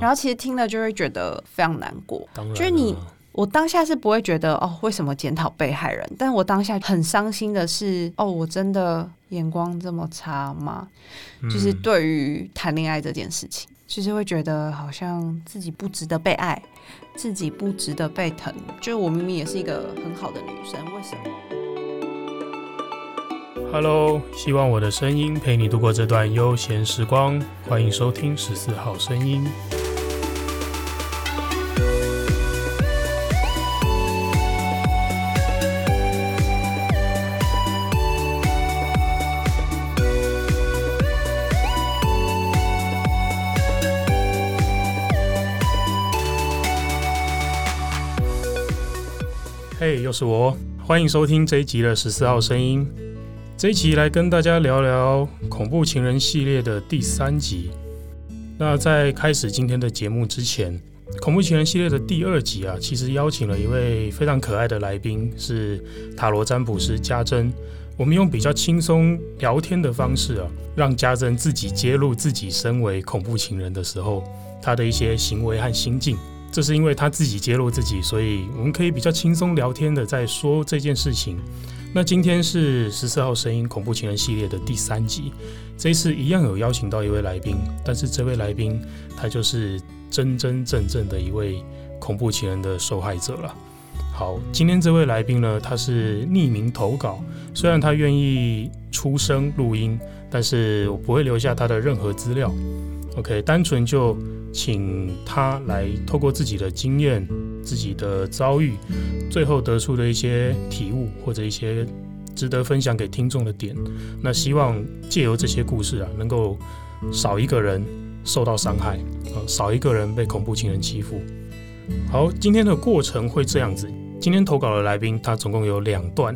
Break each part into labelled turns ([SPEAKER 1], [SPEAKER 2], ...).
[SPEAKER 1] 然后其实听了就会觉得非常难过。
[SPEAKER 2] 当然，
[SPEAKER 1] 就是你，我当下是不会觉得哦，为什么检讨被害人？但我当下很伤心的是，哦，我真的眼光这么差吗？嗯、就是对于谈恋爱这件事情，就是会觉得好像自己不值得被爱，自己不值得被疼。就是我明明也是一个很好的女生，为什么
[SPEAKER 2] ？Hello，希望我的声音陪你度过这段悠闲时光。欢迎收听十四号声音。又是我，欢迎收听这一集的十四号声音。这一期来跟大家聊聊恐怖情人系列的第三集。那在开始今天的节目之前，恐怖情人系列的第二集啊，其实邀请了一位非常可爱的来宾，是塔罗占卜师家珍。我们用比较轻松聊天的方式啊，让家珍自己揭露自己身为恐怖情人的时候，他的一些行为和心境。这是因为他自己揭露自己，所以我们可以比较轻松聊天的在说这件事情。那今天是十四号声音恐怖情人系列的第三集，这一次一样有邀请到一位来宾，但是这位来宾他就是真真正正的一位恐怖情人的受害者了。好，今天这位来宾呢，他是匿名投稿，虽然他愿意出声录音，但是我不会留下他的任何资料。OK，单纯就请他来透过自己的经验、自己的遭遇，最后得出的一些体悟或者一些值得分享给听众的点。那希望借由这些故事啊，能够少一个人受到伤害，啊，少一个人被恐怖情人欺负。好，今天的过程会这样子。今天投稿的来宾他总共有两段，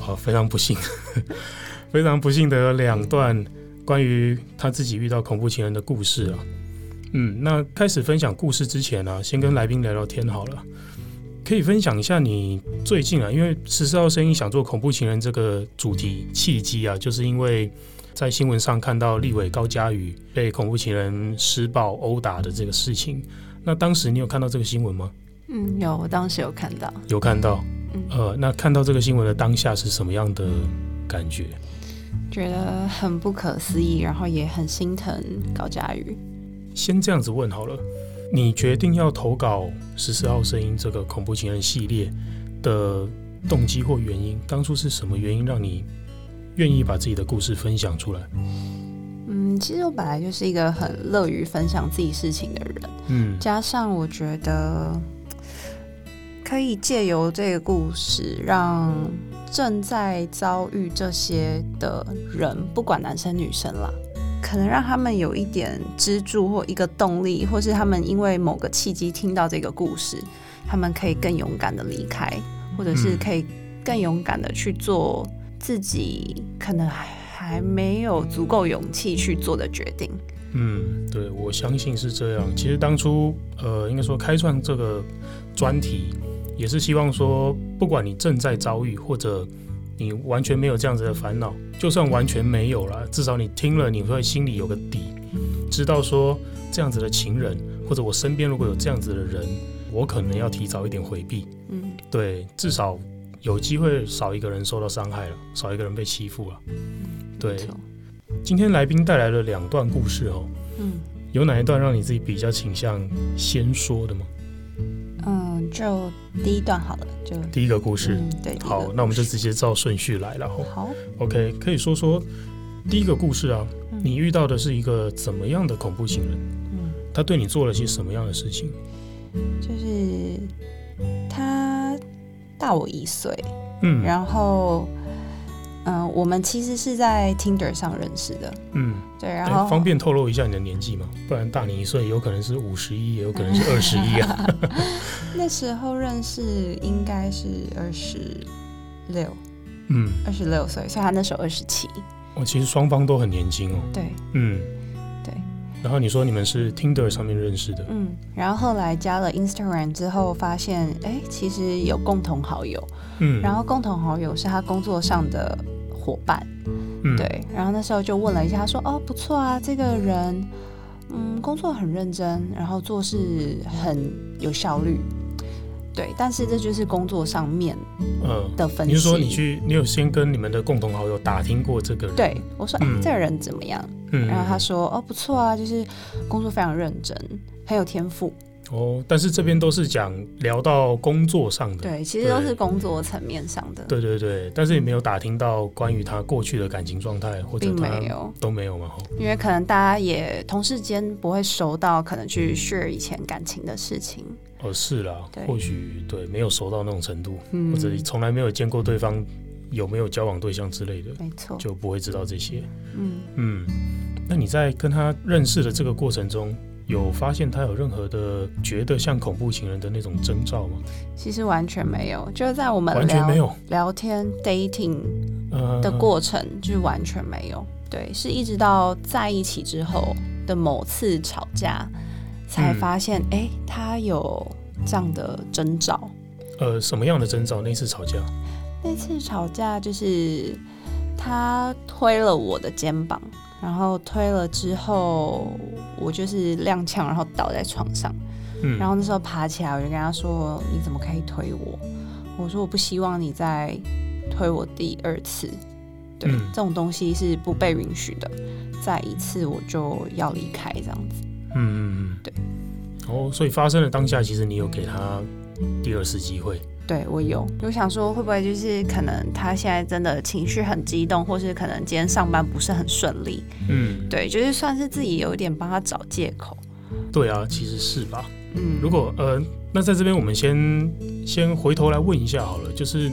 [SPEAKER 2] 啊，非常不幸，非常不幸的有两段。关于他自己遇到恐怖情人的故事啊，嗯，那开始分享故事之前呢、啊，先跟来宾聊聊天好了。可以分享一下你最近啊，因为十四号声音想做恐怖情人这个主题契机啊，就是因为在新闻上看到立委高嘉瑜被恐怖情人施暴殴打的这个事情。那当时你有看到这个新闻吗？
[SPEAKER 1] 嗯，有，我当时有看到。
[SPEAKER 2] 有看到，嗯、呃，那看到这个新闻的当下是什么样的感觉？
[SPEAKER 1] 觉得很不可思议，然后也很心疼高嘉瑜。
[SPEAKER 2] 先这样子问好了，你决定要投稿十四号声音这个恐怖情人系列的动机或原因，当初是什么原因让你愿意把自己的故事分享出来？
[SPEAKER 1] 嗯，其实我本来就是一个很乐于分享自己事情的人，嗯，加上我觉得可以借由这个故事让。正在遭遇这些的人，不管男生女生啦，可能让他们有一点支柱或一个动力，或是他们因为某个契机听到这个故事，他们可以更勇敢的离开，或者是可以更勇敢的去做自己可能还还没有足够勇气去做的决定。
[SPEAKER 2] 嗯，对，我相信是这样。其实当初，呃，应该说开创这个专题。也是希望说，不管你正在遭遇，或者你完全没有这样子的烦恼，就算完全没有了，至少你听了，你会心里有个底，知道说这样子的情人，或者我身边如果有这样子的人，我可能要提早一点回避。嗯，对，至少有机会少一个人受到伤害了，少一个人被欺负了。对，今天来宾带来了两段故事哦。嗯，有哪一段让你自己比较倾向先说的吗？
[SPEAKER 1] 嗯，就第一段好了，就
[SPEAKER 2] 第一个故事。
[SPEAKER 1] 嗯、对，
[SPEAKER 2] 好，那我们就直接照顺序来了。
[SPEAKER 1] 好
[SPEAKER 2] ，OK，可以说说第一个故事啊，嗯、你遇到的是一个怎么样的恐怖情人？嗯，他对你做了些什么样的事情？
[SPEAKER 1] 就是他大我一岁，嗯，然后。嗯，我们其实是在 Tinder 上认识的。嗯，对，然后
[SPEAKER 2] 方便透露一下你的年纪吗？不然大你一岁，有可能是五十一，也有可能是 二十一啊。
[SPEAKER 1] 那时候认识应该是二十六，嗯，二十六岁，所以他那时候二十七。
[SPEAKER 2] 哦，其实双方都很年轻哦。
[SPEAKER 1] 对，嗯，对。
[SPEAKER 2] 然后你说你们是 Tinder 上面认识的，
[SPEAKER 1] 嗯，然后后来加了 Instagram 之后，发现哎，其实有共同好友，嗯，然后共同好友是他工作上的。伙伴，嗯、对，然后那时候就问了一下，他说：“哦，不错啊，这个人，嗯，工作很认真，然后做事很有效率。对，但是这就是工作上面呃的分析。
[SPEAKER 2] 你是说你去，你有先跟你们的共同好友打听过这个人？
[SPEAKER 1] 对，我说，哎、嗯，这个人怎么样？嗯，然后他说，哦，不错啊，就是工作非常认真，很有天赋。
[SPEAKER 2] 哦，但是这边都是讲聊到工作上的，
[SPEAKER 1] 对，其实都是工作层面上的。
[SPEAKER 2] 对对对，但是也没有打听到关于他过去的感情状态，或者
[SPEAKER 1] 没有
[SPEAKER 2] 都没有嘛？
[SPEAKER 1] 因为可能大家也同事间不会熟到可能去 share 以前感情的事情。
[SPEAKER 2] 哦，是啦，或许对没有熟到那种程度，嗯、或者从来没有见过对方有没有交往对象之类的，
[SPEAKER 1] 没错，
[SPEAKER 2] 就不会知道这些。
[SPEAKER 1] 嗯
[SPEAKER 2] 嗯，那你在跟他认识的这个过程中，有发现他有任何的觉得像恐怖情人的那种征兆吗？
[SPEAKER 1] 其实完全没有，就是在我们
[SPEAKER 2] 完全没有
[SPEAKER 1] 聊天 dating 的过程，呃、就是完全没有。对，是一直到在一起之后的某次吵架。才发现，哎、嗯欸，他有这样的征兆。
[SPEAKER 2] 呃，什么样的征兆？那次吵架？
[SPEAKER 1] 那次吵架就是他推了我的肩膀，然后推了之后，我就是踉跄，然后倒在床上。嗯，然后那时候爬起来，我就跟他说：“你怎么可以推我？”我说：“我不希望你再推我第二次。”对，嗯、这种东西是不被允许的。再一次，我就要离开，这样子。
[SPEAKER 2] 嗯嗯嗯，对。哦，所以发生的当下，其实你有给他第二次机会。
[SPEAKER 1] 对，我有，我想说会不会就是可能他现在真的情绪很激动，或是可能今天上班不是很顺利。嗯，对，就是算是自己有一点帮他找借口。
[SPEAKER 2] 对啊，其实是吧。嗯，如果呃，那在这边我们先先回头来问一下好了，就是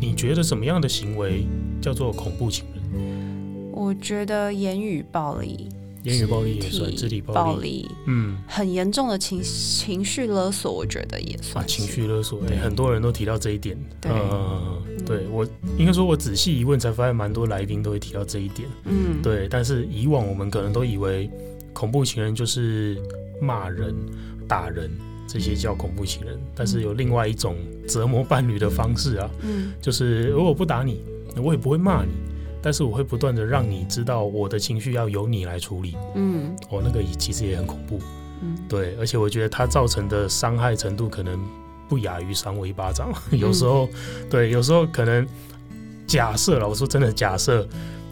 [SPEAKER 2] 你觉得什么样的行为叫做恐怖情人？
[SPEAKER 1] 我觉得言语暴力。
[SPEAKER 2] 言语暴力也算，肢体暴力，
[SPEAKER 1] 暴力嗯，很严重的情情绪勒索，我觉得也算。
[SPEAKER 2] 情绪勒索，对，很多人都提到这一点。
[SPEAKER 1] 对，
[SPEAKER 2] 呃、对我应该说，我仔细一问，才发现蛮多来宾都会提到这一点。嗯，对。但是以往我们可能都以为恐怖情人就是骂人、打人这些叫恐怖情人，但是有另外一种折磨伴侣的方式啊，嗯，就是如果不打你，我也不会骂你。但是我会不断的让你知道我的情绪要由你来处理，嗯，哦，那个其实也很恐怖，嗯，对，而且我觉得它造成的伤害程度可能不亚于赏我一巴掌，有时候，对，有时候可能假设了，我说真的假设，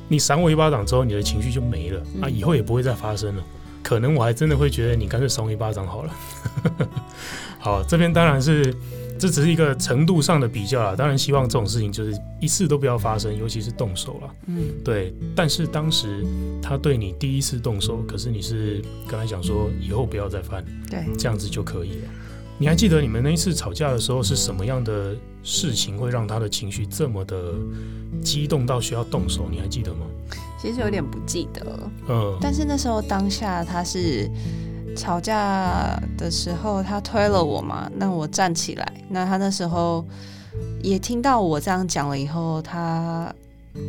[SPEAKER 2] 你赏我一巴掌之后，你的情绪就没了，啊，以后也不会再发生了，可能我还真的会觉得你干脆赏我一巴掌好了，好，这边当然是。这只是一个程度上的比较啦，当然希望这种事情就是一次都不要发生，尤其是动手了。嗯，对。但是当时他对你第一次动手，可是你是跟他讲说以后不要再犯，
[SPEAKER 1] 对，
[SPEAKER 2] 这样子就可以了。你还记得你们那一次吵架的时候是什么样的事情会让他的情绪这么的激动到需要动手？你还记得吗？
[SPEAKER 1] 其实有点不记得。嗯，但是那时候当下他是。吵架的时候，他推了我嘛，那我站起来。那他那时候也听到我这样讲了以后，他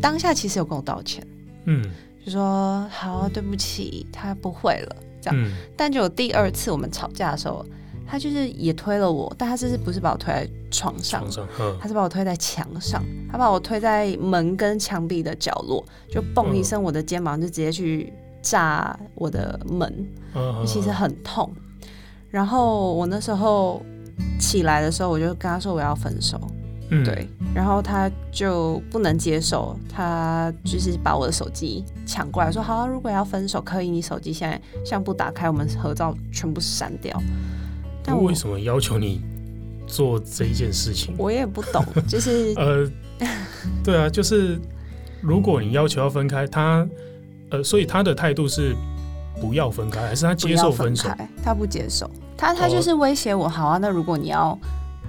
[SPEAKER 1] 当下其实有跟我道歉，嗯，就说好，对不起，他不会了，这样。嗯、但就有第二次我们吵架的时候，他就是也推了我，但他这次不是把我推在床上，床上，他是把我推在墙上，他把我推在门跟墙壁的角落，就嘣一声，我的肩膀就直接去。炸我的门，其实很痛。然后我那时候起来的时候，我就跟他说我要分手，嗯、对。然后他就不能接受，他就是把我的手机抢过来，说：“好，如果要分手，可以，你手机现在相簿打开，我们合照全部删掉。”
[SPEAKER 2] 但我为什么要求你做这一件事情？
[SPEAKER 1] 我也不懂，就是
[SPEAKER 2] 呃，对啊，就是如果你要求要分开，他。呃，所以他的态度是不要分开，还是他接受分手？
[SPEAKER 1] 分开，他不接受，他他就是威胁我，好啊，那如果你要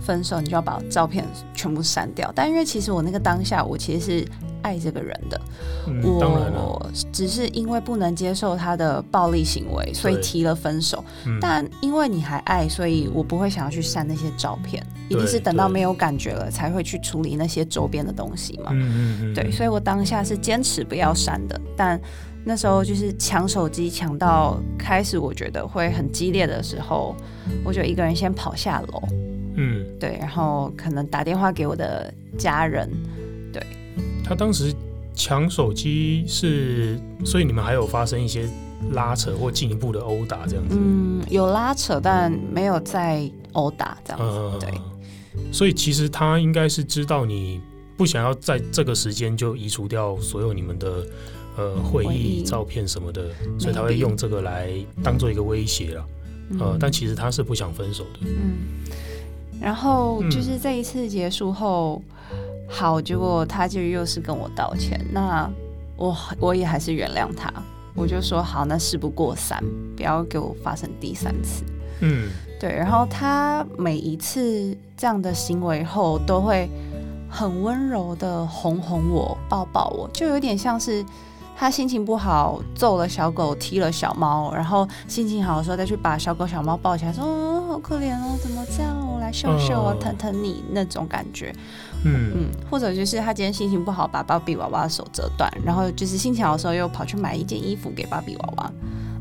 [SPEAKER 1] 分手，你就要把照片全部删掉。但因为其实我那个当下，我其实是爱这个人的，
[SPEAKER 2] 嗯、
[SPEAKER 1] 我只是因为不能接受他的暴力行为，所以提了分手。嗯、但因为你还爱，所以我不会想要去删那些照片，一定是等到没有感觉了才会去处理那些周边的东西嘛。嗯嗯嗯，对，所以我当下是坚持不要删的，但。那时候就是抢手机抢到开始，我觉得会很激烈的时候，我就一个人先跑下楼，嗯，对，然后可能打电话给我的家人，对。
[SPEAKER 2] 他当时抢手机是，所以你们还有发生一些拉扯或进一步的殴打这样子。
[SPEAKER 1] 嗯，有拉扯，但没有再殴打这样子。嗯、对。
[SPEAKER 2] 所以其实他应该是知道你不想要在这个时间就移除掉所有你们的呃会议照片什么的，所以他会用这个来当做一个威胁了。呃、嗯，但其实他是不想分手的。
[SPEAKER 1] 嗯。然后就是这一次结束后，嗯、好，结果他就又是跟我道歉。那我我也还是原谅他，我就说好，那事不过三，不要给我发生第三次。
[SPEAKER 2] 嗯。
[SPEAKER 1] 对，然后他每一次这样的行为后，都会很温柔的哄哄我、抱抱我，就有点像是他心情不好揍了小狗、踢了小猫，然后心情好的时候再去把小狗、小猫抱起来，说：“哦，好可怜哦，怎么这样？我来秀秀啊，疼疼你那种感觉。”
[SPEAKER 2] 嗯
[SPEAKER 1] 嗯，或者就是他今天心情不好，把芭比娃娃的手折断，然后就是心情好的时候又跑去买一件衣服给芭比娃娃。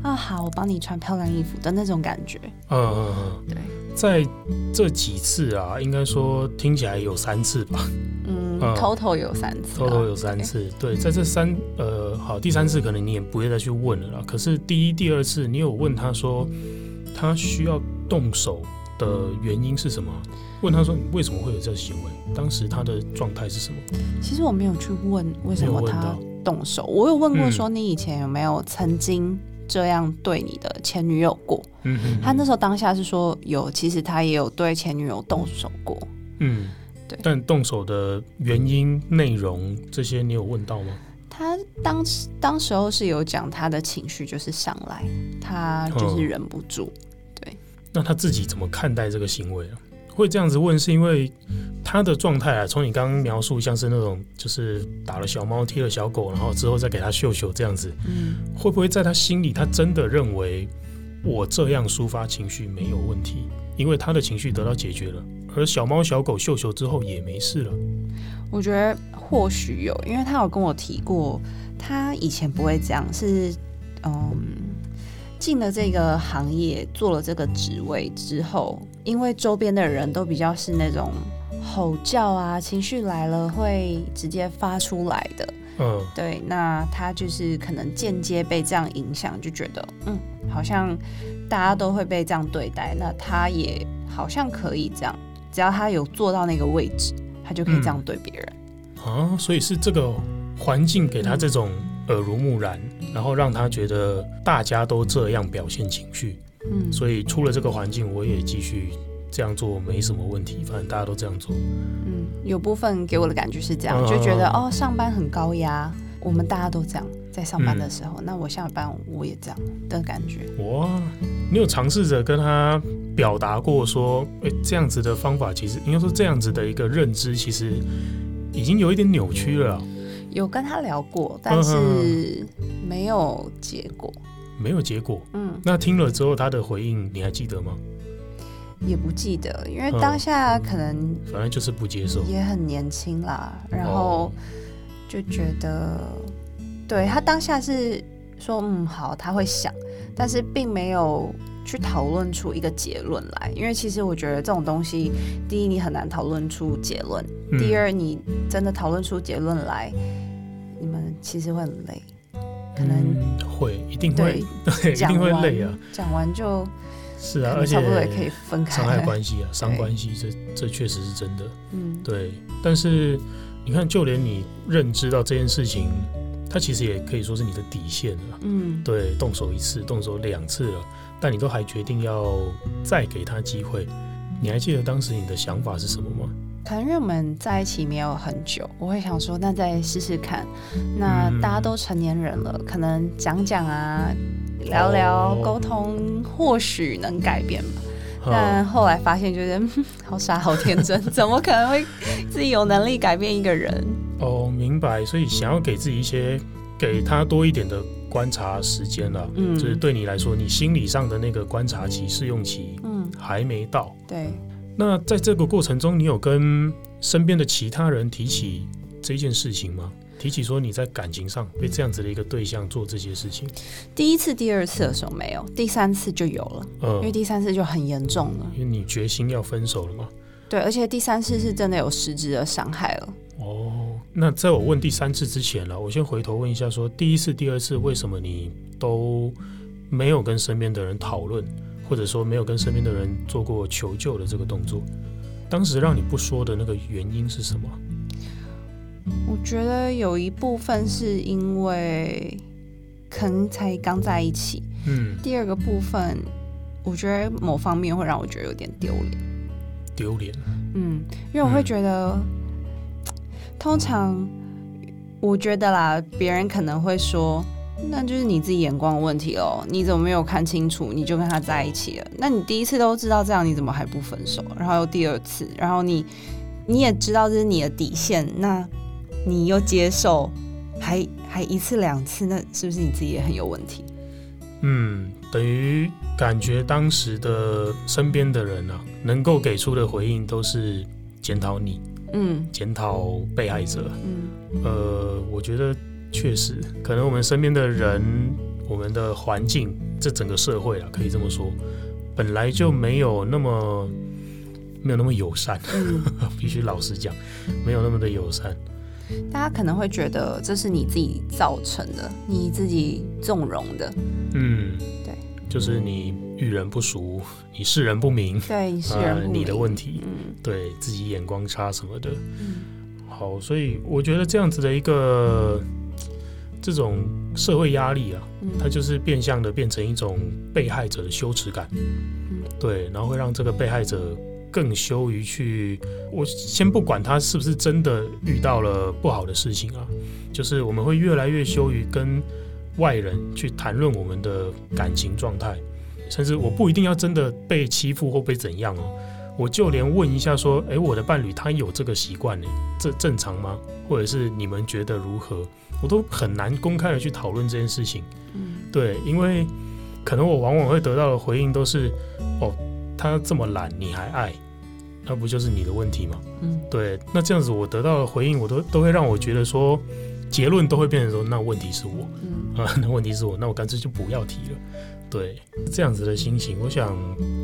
[SPEAKER 1] 啊，好，我帮你穿漂亮衣服的那种感觉。
[SPEAKER 2] 嗯嗯嗯，
[SPEAKER 1] 对，
[SPEAKER 2] 在这几次啊，应该说听起来有三次吧。
[SPEAKER 1] 嗯，total 有三次。
[SPEAKER 2] total 有三次。对，在这三呃，好，第三次可能你也不会再去问了啦。可是第一、第二次，你有问他说他需要动手的原因是什么？问他说你为什么会有这个行为？当时他的状态是什么？
[SPEAKER 1] 其实我没有去问为什么他动手。我有问过说你以前有没有曾经。这样对你的前女友过？
[SPEAKER 2] 嗯哼哼，
[SPEAKER 1] 他那时候当下是说有，其实他也有对前女友动手过。
[SPEAKER 2] 嗯，
[SPEAKER 1] 对。
[SPEAKER 2] 但动手的原因、内容这些，你有问到吗？
[SPEAKER 1] 他当时当时候是有讲他的情绪就是上来，他就是忍不住。嗯、对。
[SPEAKER 2] 那他自己怎么看待这个行为啊？会这样子问，是因为他的状态啊，从你刚刚描述，像是那种就是打了小猫、踢了小狗，然后之后再给他秀秀这样子，
[SPEAKER 1] 嗯，
[SPEAKER 2] 会不会在他心里，他真的认为我这样抒发情绪没有问题，因为他的情绪得到解决了，而小猫小狗秀秀之后也没事了？
[SPEAKER 1] 我觉得或许有，因为他有跟我提过，他以前不会这样，是嗯。进了这个行业，做了这个职位之后，因为周边的人都比较是那种吼叫啊，情绪来了会直接发出来的。
[SPEAKER 2] 嗯，
[SPEAKER 1] 对，那他就是可能间接被这样影响，就觉得嗯，好像大家都会被这样对待，那他也好像可以这样，只要他有坐到那个位置，他就可以这样对别人。
[SPEAKER 2] 嗯、啊，所以是这个环境给他这种。耳濡目染，然后让他觉得大家都这样表现情绪，
[SPEAKER 1] 嗯，
[SPEAKER 2] 所以出了这个环境，我也继续这样做没什么问题，反正大家都这样做。
[SPEAKER 1] 嗯，有部分给我的感觉是这样，就觉得哦，上班很高压，我们大家都这样，在上班的时候，嗯，那我下班我也这样的感觉。
[SPEAKER 2] 哇，你有尝试着跟他表达过说，哎，这样子的方法其实应该说这样子的一个认知，其实已经有一点扭曲了。
[SPEAKER 1] 有跟他聊过，但是没有结果。
[SPEAKER 2] 没有结果。
[SPEAKER 1] 嗯，
[SPEAKER 2] 那听了之后他的回应你还记得吗？
[SPEAKER 1] 也不记得，因为当下可能
[SPEAKER 2] 反正就是不接受，
[SPEAKER 1] 也很年轻啦，然后就觉得，对，他当下是说嗯好，他会想，但是并没有去讨论出一个结论来，因为其实我觉得这种东西，第一你很难讨论出结论，第二你真的讨论出结论来。你们其实会很累，可能、
[SPEAKER 2] 嗯、会一定会对，对，一定会 累啊。
[SPEAKER 1] 讲完就是
[SPEAKER 2] 啊，而且
[SPEAKER 1] 差不多也可以分开，伤
[SPEAKER 2] 害关系啊，伤关系，这这确实是真的。
[SPEAKER 1] 嗯，
[SPEAKER 2] 对。但是你看，就连你认知到这件事情，它其实也可以说是你的底线了。
[SPEAKER 1] 嗯，
[SPEAKER 2] 对，动手一次，动手两次了，但你都还决定要再给他机会。你还记得当时你的想法是什么吗？
[SPEAKER 1] 可能因为我们在一起没有很久，我会想说，那再试试看。那大家都成年人了，可能讲讲啊，聊聊，沟通，或许能改变吧。但后来发现，觉得 好傻，好天真，怎么可能会自己有能力改变一个人？
[SPEAKER 2] 哦，明白。所以想要给自己一些，给他多一点的观察时间了。嗯，就是对你来说，你心理上的那个观察期、试用期，嗯，还没到。
[SPEAKER 1] 对。
[SPEAKER 2] 那在这个过程中，你有跟身边的其他人提起这件事情吗？提起说你在感情上被这样子的一个对象做这些事情？
[SPEAKER 1] 第一次、第二次的时候没有，第三次就有了。嗯，因为第三次就很严重了。
[SPEAKER 2] 因为你决心要分手了嘛？
[SPEAKER 1] 对，而且第三次是真的有实质的伤害了。
[SPEAKER 2] 哦，那在我问第三次之前了，我先回头问一下说，说第一次、第二次为什么你都没有跟身边的人讨论，或者说没有跟身边的人做过求救的这个动作？当时让你不说的那个原因是什么？
[SPEAKER 1] 我觉得有一部分是因为可能才刚在一起，嗯。第二个部分，我觉得某方面会让我觉得有点丢脸。
[SPEAKER 2] 丢脸？
[SPEAKER 1] 嗯，因为我会觉得，嗯、通常我觉得啦，别人可能会说。那就是你自己眼光的问题哦，你怎么没有看清楚，你就跟他在一起了？那你第一次都知道这样，你怎么还不分手？然后又第二次，然后你你也知道这是你的底线，那你又接受，还还一次两次，那是不是你自己也很有问题？
[SPEAKER 2] 嗯，等于感觉当时的身边的人啊，能够给出的回应都是检讨你，嗯，检讨被害者，嗯，呃，我觉得。确实，可能我们身边的人，我们的环境，这整个社会啊，可以这么说，本来就没有那么没有那么友善，嗯、必须老实讲，没有那么的友善。
[SPEAKER 1] 大家可能会觉得这是你自己造成的，你自己纵容的。
[SPEAKER 2] 嗯，对，就是你遇人不熟，你世人不明，
[SPEAKER 1] 对，你识人不明，呃，你
[SPEAKER 2] 的问题，嗯，对自己眼光差什么的。嗯，好，所以我觉得这样子的一个。这种社会压力啊，它就是变相的变成一种被害者的羞耻感，对，然后会让这个被害者更羞于去。我先不管他是不是真的遇到了不好的事情啊，就是我们会越来越羞于跟外人去谈论我们的感情状态，甚至我不一定要真的被欺负或被怎样哦，我就连问一下说，诶，我的伴侣他有这个习惯呢，这正常吗？或者是你们觉得如何？我都很难公开的去讨论这件事情，嗯，对，因为可能我往往会得到的回应都是，哦，他这么懒你还爱，那不就是你的问题吗？嗯，对，那这样子我得到的回应，我都都会让我觉得说，结论都会变成说，那问题是我，嗯，啊，那问题是我，那我干脆就不要提了，对，这样子的心情，我想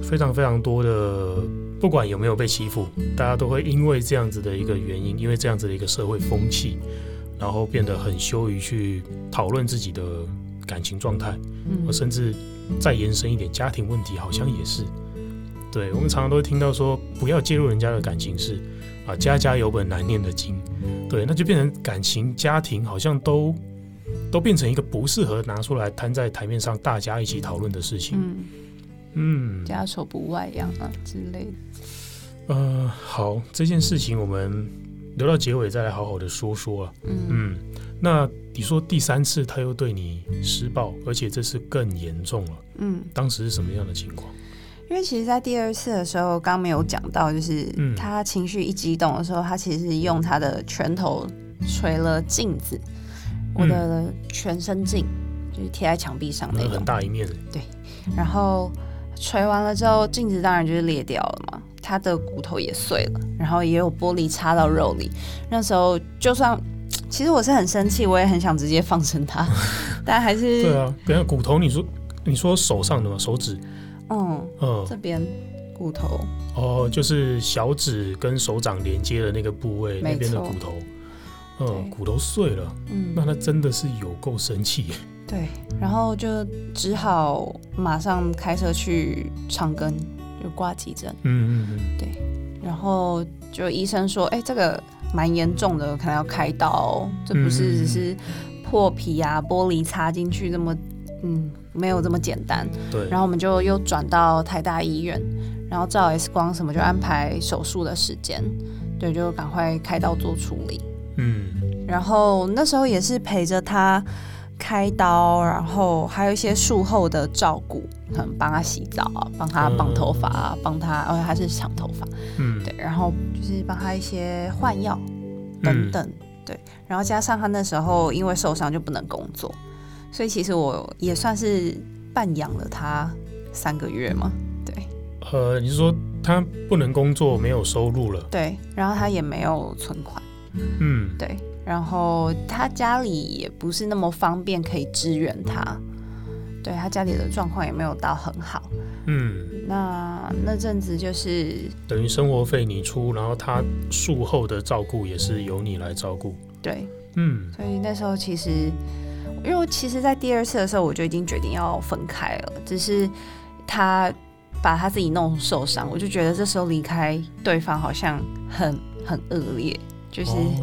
[SPEAKER 2] 非常非常多的，不管有没有被欺负，大家都会因为这样子的一个原因，因为这样子的一个社会风气。然后变得很羞于去讨论自己的感情状态，嗯，甚至再延伸一点，家庭问题好像也是。对，我们常常都会听到说，不要介入人家的感情事啊，家家有本难念的经。对，那就变成感情、家庭好像都都变成一个不适合拿出来摊在台面上大家一起讨论的事情。嗯，
[SPEAKER 1] 嗯，家丑不外扬啊之类的。
[SPEAKER 2] 呃，好，这件事情我们。留到结尾再来好好的说说啊。嗯，嗯，那你说第三次他又对你施暴，而且这次更严重了。嗯，当时是什么样的情况？
[SPEAKER 1] 因为其实，在第二次的时候，刚没有讲到，就是他情绪一激动的时候，他其实是用他的拳头捶了镜子，我的全身镜，就是贴在墙壁上那种
[SPEAKER 2] 很大一面。
[SPEAKER 1] 对，然后捶完了之后，镜子当然就是裂掉了嘛。他的骨头也碎了，然后也有玻璃插到肉里。那时候就算，其实我是很生气，我也很想直接放生他，但还是
[SPEAKER 2] 对啊。等下骨头，你说你说手上的吗？手指？
[SPEAKER 1] 嗯嗯，这边骨头
[SPEAKER 2] 哦，就是小指跟手掌连接的那个部位那边的骨头。嗯，骨头碎了。嗯，那他真的是有够生气。
[SPEAKER 1] 对，然后就只好马上开车去长庚。就挂急诊，嗯嗯嗯，对，然后就医生说，哎、欸，这个蛮严重的，可能要开刀，这不是只是破皮啊，玻璃插进去这么，嗯，没有这么简单。对，然后我们就又转到台大医院，然后照 X 光什么，就安排手术的时间，对，就赶快开刀做处理。嗯，然后那时候也是陪着他。开刀，然后还有一些术后的照顾，可能帮他洗澡啊，帮他绑头发啊，帮他，而且他是长头发，嗯，对，然后就是帮他一些换药等等，嗯，对，然后加上他那时候因为受伤就不能工作，所以其实我也算是半养了他三个月嘛，对。
[SPEAKER 2] 呃，你是说他不能工作，没有收入了？
[SPEAKER 1] 对，然后他也没有存款，嗯，对。然后他家里也不是那么方便可以支援他，对，他家里的状况也没有到很好。嗯，那那阵子就是
[SPEAKER 2] 等于生活费你出，然后他术后的照顾也是由你来照顾。
[SPEAKER 1] 对，嗯，所以那时候其实，因为其实，在第二次的时候，我就已经决定要分开了，只是他把他自己弄受伤，我就觉得这时候离开对方好像很很恶劣，就是，哦、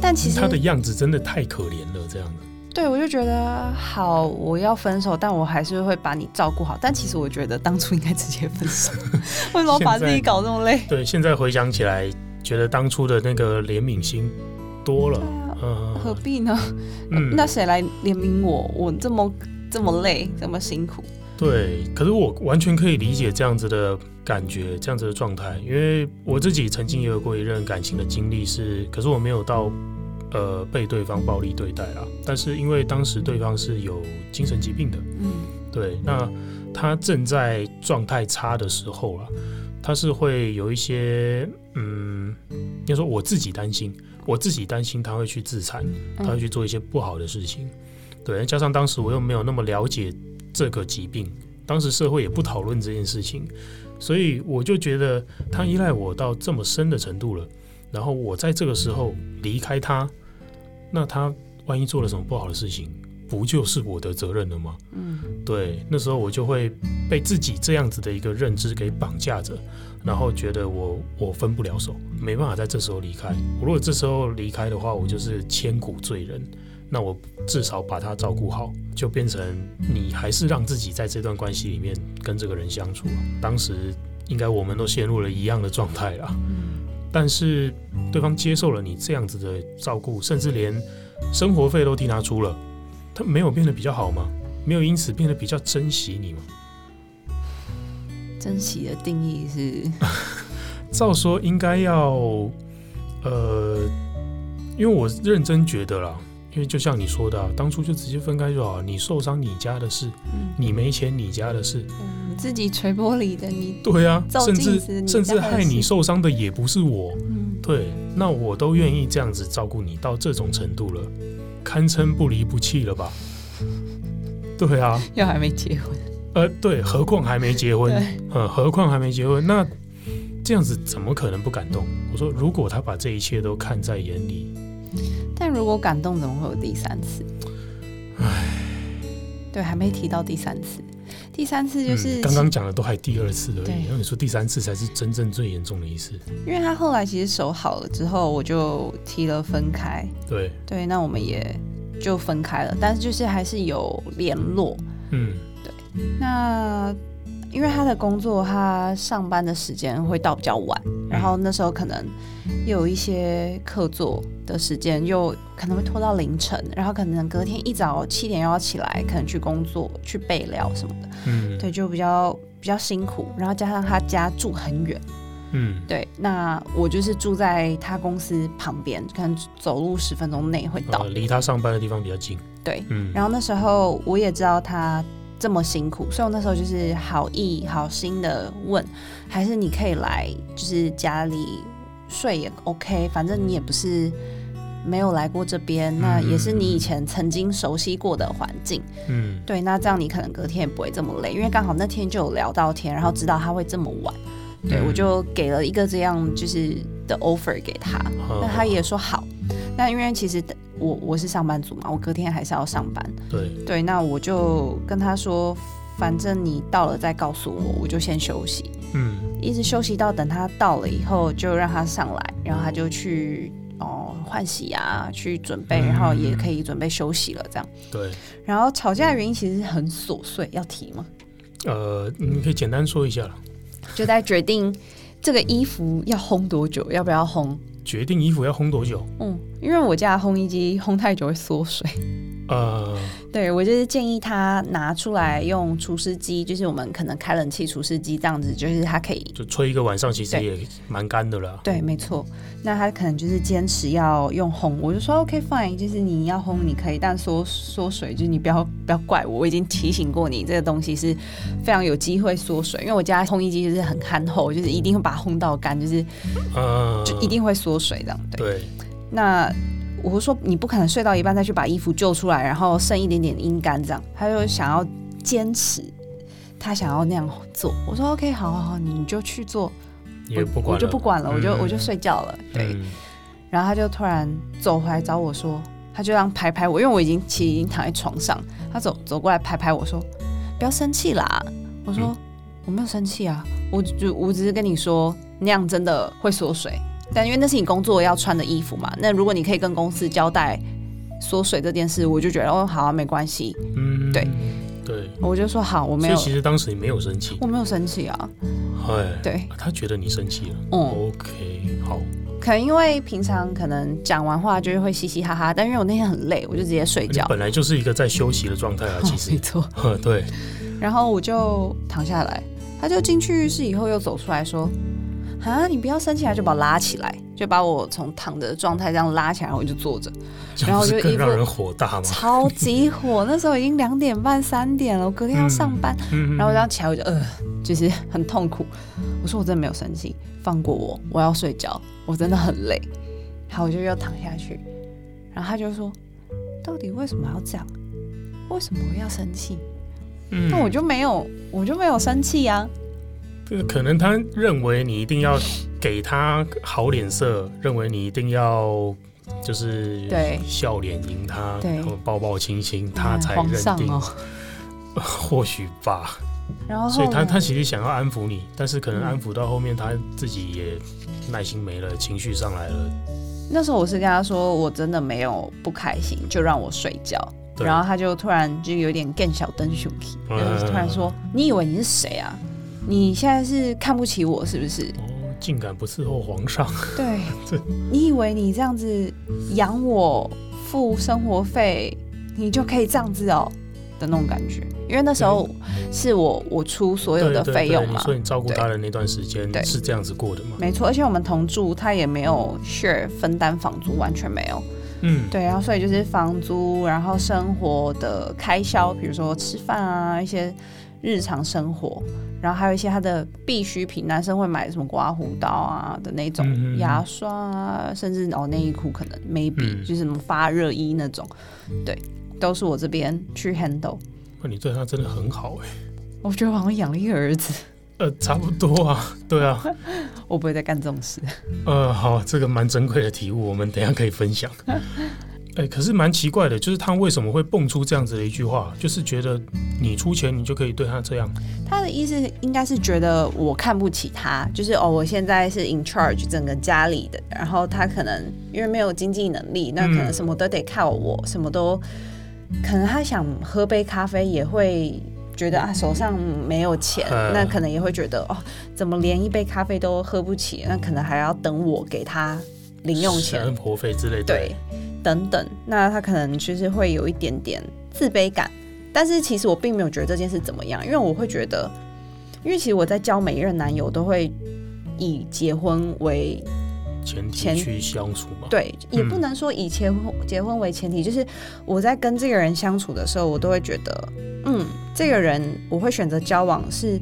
[SPEAKER 1] 但其实
[SPEAKER 2] 他的样子真的太可怜了，这样子。
[SPEAKER 1] 对，我就觉得好，我要分手，但我还是会把你照顾好。但其实我觉得当初应该直接分手，为什么把自己搞这么累？
[SPEAKER 2] 对，现在回想起来，觉得当初的那个怜悯心多了。啊
[SPEAKER 1] 嗯、何必呢？嗯、那谁来怜悯我？我这么这么累，这么辛苦。
[SPEAKER 2] 对，可是我完全可以理解这样子的感觉，这样子的状态，因为我自己曾经也有过一任感情的经历是，可是我没有到。呃，被对方暴力对待啊，但是因为当时对方是有精神疾病的，嗯，对，那他正在状态差的时候啊，他是会有一些，嗯，应该说我自己担心，我自己担心他会去自残，他会去做一些不好的事情，对，加上当时我又没有那么了解这个疾病，当时社会也不讨论这件事情，所以我就觉得他依赖我到这么深的程度了，然后我在这个时候离开他。那他万一做了什么不好的事情，不就是我的责任了吗？嗯，对，那时候我就会被自己这样子的一个认知给绑架着，然后觉得我我分不了手，没办法在这时候离开。我如果这时候离开的话，我就是千古罪人。那我至少把他照顾好，就变成你还是让自己在这段关系里面跟这个人相处。当时应该我们都陷入了一样的状态了。但是对方接受了你这样子的照顾，甚至连生活费都替他出了，他没有变得比较好吗？没有因此变得比较珍惜你吗？
[SPEAKER 1] 珍惜的定义是，
[SPEAKER 2] 照说应该要，呃，因为我认真觉得啦。因为就像你说的，啊，当初就直接分开就好。你受伤你家的事，嗯、你没钱你家的事，
[SPEAKER 1] 嗯、自己锤玻璃的你。
[SPEAKER 2] 对啊，甚至甚至害你受伤的也不是我。嗯、对，那我都愿意这样子照顾你到这种程度了，堪称不离不弃了吧？对啊，
[SPEAKER 1] 又还没结婚。
[SPEAKER 2] 呃，对，何况还没结婚。
[SPEAKER 1] 对
[SPEAKER 2] 嗯，何况还没结婚，那这样子怎么可能不感动？我说，如果他把这一切都看在眼里。
[SPEAKER 1] 但如果感动，怎么会有第三次？唉，对，还没提到第三次。第三次就是
[SPEAKER 2] 刚刚讲的都还第二次而已，对然后你说第三次才是真正最严重的一次。
[SPEAKER 1] 因为他后来其实手好了之后，我就提了分开。
[SPEAKER 2] 对
[SPEAKER 1] 对，那我们也就分开了，但是就是还是有联络。嗯，对。那因为他的工作，他上班的时间会到比较晚，然后那时候可能又有一些课座的时间，又可能会拖到凌晨，然后可能隔天一早七点又要起来，可能去工作、去备料什么的。嗯，对，就比较比较辛苦。然后加上他家住很远，嗯，对，那我就是住在他公司旁边，可能走路十分钟内会到，
[SPEAKER 2] 离他上班的地方比较近。
[SPEAKER 1] 对，嗯，然后那时候我也知道他。这么辛苦，所以我那时候就是好意好心的问，还是你可以来，就是家里睡也 OK，反正你也不是没有来过这边，那也是你以前曾经熟悉过的环境，嗯，对，那这样你可能隔天也不会这么累，因为刚好那天就有聊到天，然后知道他会这么晚，对，我就给了一个这样就是的 offer 给他，那他也说好，那因为其实。我我是上班族嘛，我隔天还是要上班。
[SPEAKER 2] 对
[SPEAKER 1] 对，那我就跟他说，反正你到了再告诉我，我就先休息。嗯，一直休息到等他到了以后，就让他上来，然后他就去哦换洗啊，去准备，然后也可以准备休息了。这样。
[SPEAKER 2] 对。
[SPEAKER 1] 然后吵架的原因其实很琐碎，要提吗？
[SPEAKER 2] 呃，你可以简单说一下了。
[SPEAKER 1] 就在决定这个衣服要烘多久，要不要烘？
[SPEAKER 2] 决定衣服要烘多久？
[SPEAKER 1] 嗯，因为我家烘衣机烘太久会缩水。呃，对，我就是建议他拿出来用除湿机，就是我们可能开冷气除湿机这样子，就是它可以
[SPEAKER 2] 就吹一个晚上，其实也蛮干的了。
[SPEAKER 1] 对，没错。那他可能就是坚持要用烘，我就说 OK fine，就是你要烘你可以，但缩缩水就是你不要不要怪我，我已经提醒过你，这个东西是非常有机会缩水，因为我家烘衣机就是很憨厚，就是一定会把它烘到干，就是呃就一定会缩水这样。对，对那。我说你不可能睡到一半再去把衣服救出来，然后剩一点点阴干这样。他就想要坚持，他想要那样做。我说 OK，好好好，你就去做，也不管我，我就不管了，我就、嗯、我就睡觉了。对，嗯、然后他就突然走回来找我说，他就这样拍拍我，因为我已经其实已经躺在床上，他走走过来拍拍我说，不要生气啦。我说、嗯、我没有生气啊，我就我只是跟你说那样真的会缩水，但因为那是你工作要穿的衣服嘛，那如果你可以跟公司交代缩水这件事，我就觉得哦好啊，没关系。嗯，对。
[SPEAKER 2] 对，
[SPEAKER 1] 我就说好，我没有。
[SPEAKER 2] 所以其实当时你没有生气，
[SPEAKER 1] 我没有生气啊。
[SPEAKER 2] 哎，
[SPEAKER 1] 对，
[SPEAKER 2] 他觉得你生气了。嗯，OK，好。
[SPEAKER 1] 可能因为平常可能讲完话就是会嘻嘻哈哈，但因为我那天很累，我就直接睡觉。
[SPEAKER 2] 本来就是一个在休息的状态啊，其实。
[SPEAKER 1] 没错。
[SPEAKER 2] 对。
[SPEAKER 1] 然后我就躺下来，他就进去浴室以后又走出来说：“啊，你不要生气啊！”就把我拉起来。就把我从躺的状态这样拉起来，我就坐着，然后就
[SPEAKER 2] 更让人火大吗，
[SPEAKER 1] 超级火。那时候已经两点半、三点了，我隔天要上班，嗯、然后我这样起来我就呃，就是很痛苦。我说我真的没有生气，放过我，我要睡觉，我真的很累。好，我就又躺下去，然后他就说：“到底为什么要这样？为什么我要生气？”那、嗯、我就没有，我就没有生气呀、啊。
[SPEAKER 2] 可能他认为你一定要给他好脸色，认为你一定要就是笑脸迎他，然后抱抱亲亲，他才认定。哦、或许吧。然后，所以他他其实想要安抚你，但是可能安抚到后面，他自己也耐心没了，情绪上来了。
[SPEAKER 1] 那时候我是跟他说，我真的没有不开心，就让我睡觉。然后他就突然就有点更小灯熊皮，就是突然说：“你以为你是谁啊？”你现在是看不起我是不是？哦，
[SPEAKER 2] 竟敢不伺候皇上。
[SPEAKER 1] 对，你以为你这样子养我付生活费，你就可以这样子哦的那种感觉。因为那时候是我我出所有的费用嘛，
[SPEAKER 2] 所以你照顾他的那段时间是这样子过的嘛？
[SPEAKER 1] 没错，而且我们同住，他也没有 share 分担房租，完全没有。嗯，对，然后所以就是房租，然后生活的开销，比如说吃饭啊，一些日常生活。然后还有一些他的必需品，男生会买什么刮胡刀啊的那种牙刷啊，嗯、甚至哦内衣裤可能 maybe、嗯、就是什么发热衣那种，对，都是我这边去 handle。
[SPEAKER 2] 那你对他真的很好哎，
[SPEAKER 1] 我觉得我好像养了一个儿子。
[SPEAKER 2] 呃，差不多啊，对啊，
[SPEAKER 1] 我不会再干这种事。
[SPEAKER 2] 呃，好，这个蛮珍贵的体悟，我们等一下可以分享。哎、欸，可是蛮奇怪的，就是他为什么会蹦出这样子的一句话？就是觉得你出钱，你就可以对他这样。
[SPEAKER 1] 他的意思应该是觉得我看不起他，就是哦，我现在是 in charge 整个家里的，然后他可能因为没有经济能力，那可能什么都得靠我，嗯、什么都可能他想喝杯咖啡也会觉得啊手上没有钱，嗯、那可能也会觉得哦，怎么连一杯咖啡都喝不起？那可能还要等我给他零用钱、
[SPEAKER 2] 生活费之类的。
[SPEAKER 1] 对。等等，那他可能其实会有一点点自卑感，但是其实我并没有觉得这件事怎么样，因为我会觉得，因为其实我在交每一任男友都会以结婚为
[SPEAKER 2] 前提去相处嘛，
[SPEAKER 1] 对，也不能说以结婚结婚为前提，就是我在跟这个人相处的时候，我都会觉得，嗯，这个人我会选择交往是。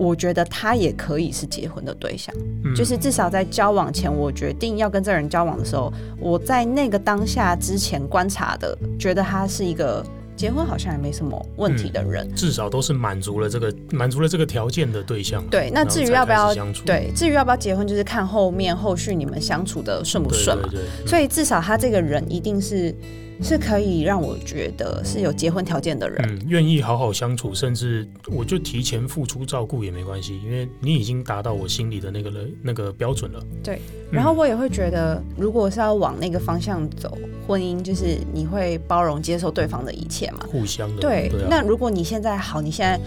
[SPEAKER 1] 我觉得他也可以是结婚的对象，嗯、就是至少在交往前，我决定要跟这个人交往的时候，我在那个当下之前观察的，觉得他是一个结婚好像也没什么问题的人，
[SPEAKER 2] 嗯、至少都是满足了这个满足了这个条件的对象。
[SPEAKER 1] 对，那至于要不要对，至于要不要结婚，就是看后面后续你们相处的顺不顺嘛。对对对，嗯、所以至少他这个人一定是。是可以让我觉得是有结婚条件的人，嗯，
[SPEAKER 2] 愿意好好相处，甚至我就提前付出照顾也没关系，因为你已经达到我心里的那个了那个标准了。
[SPEAKER 1] 对，然后我也会觉得，如果是要往那个方向走，婚姻就是你会包容接受对方的一切嘛，
[SPEAKER 2] 互相的。
[SPEAKER 1] 对，那如果你现在好，你现在。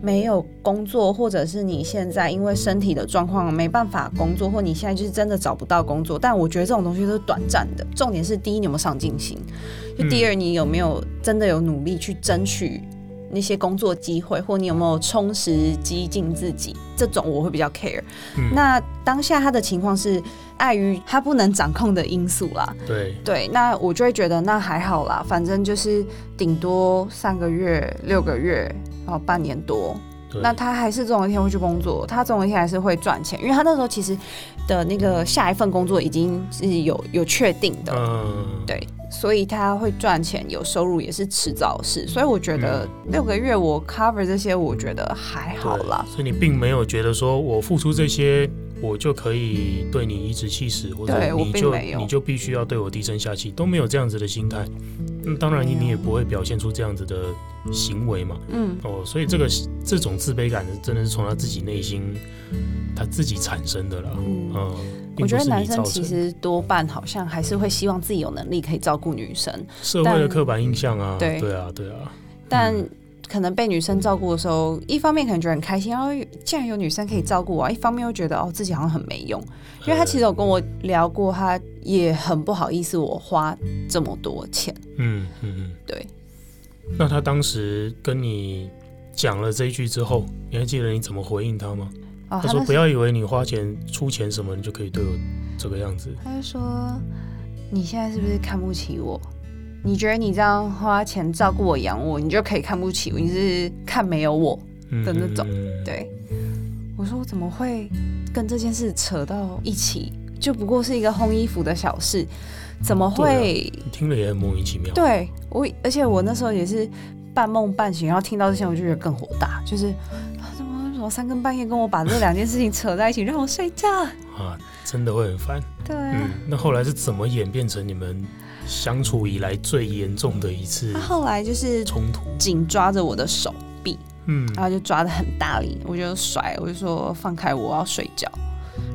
[SPEAKER 1] 没有工作，或者是你现在因为身体的状况没办法工作，或你现在就是真的找不到工作。但我觉得这种东西都是短暂的。重点是第一，你有没有上进心？就第二，你有没有真的有努力去争取那些工作机会，或你有没有充实激进自己？这种我会比较 care。那当下他的情况是碍于他不能掌控的因素啦。
[SPEAKER 2] 对
[SPEAKER 1] 对，那我就会觉得那还好啦，反正就是顶多三个月、六个月。然后，半年多，那他还是总有一天会去工作，他总有一天还是会赚钱，因为他那时候其实的那个下一份工作已经是有有确定的，嗯，对。所以他会赚钱有收入也是迟早的事，所以我觉得六个月我 cover 这些，我觉得还好啦。
[SPEAKER 2] 所以你并没有觉得说我付出这些，我就可以对你颐指气使，或者你就你就必须要对我低声下气，都没有这样子的心态。那、嗯、当然你你也不会表现出这样子的行为嘛。嗯哦，所以这个这种自卑感真的是从他自己内心他自己产生的啦。嗯。嗯
[SPEAKER 1] 我觉得男生其实多半好像还是会希望自己有能力可以照顾女生。
[SPEAKER 2] 社会的刻板印象啊，对对啊，对啊。
[SPEAKER 1] 但可能被女生照顾的时候，一方面可能觉得很开心，然后既然有女生可以照顾我，一方面又觉得哦自己好像很没用。因为他其实有跟我聊过，他也很不好意思我花这么多钱。嗯嗯嗯，对。
[SPEAKER 2] 那他当时跟你讲了这一句之后，你还记得你怎么回应他吗？哦、他说：“不要以为你花钱出钱什么，你就可以对我这个样子。”
[SPEAKER 1] 他就说：“你现在是不是看不起我？你觉得你这样花钱照顾我、养我，你就可以看不起我？你是看没有我的那种？”嗯、对，我说：“我怎么会跟这件事扯到一起？就不过是一个烘衣服的小事，怎
[SPEAKER 2] 么会？”听了也很莫名其妙。
[SPEAKER 1] 对我，而且我那时候也是半梦半醒，然后听到这些，我就觉得更火大，就是。三更半夜跟我把这两件事情扯在一起，让我睡觉
[SPEAKER 2] 啊，真的会很烦。
[SPEAKER 1] 对、啊嗯，
[SPEAKER 2] 那后来是怎么演变成你们相处以来最严重的一次？
[SPEAKER 1] 他后来就是冲突，紧抓着我的手臂，嗯，然后就抓的很大力，我就甩，我就说放开我，我要睡觉。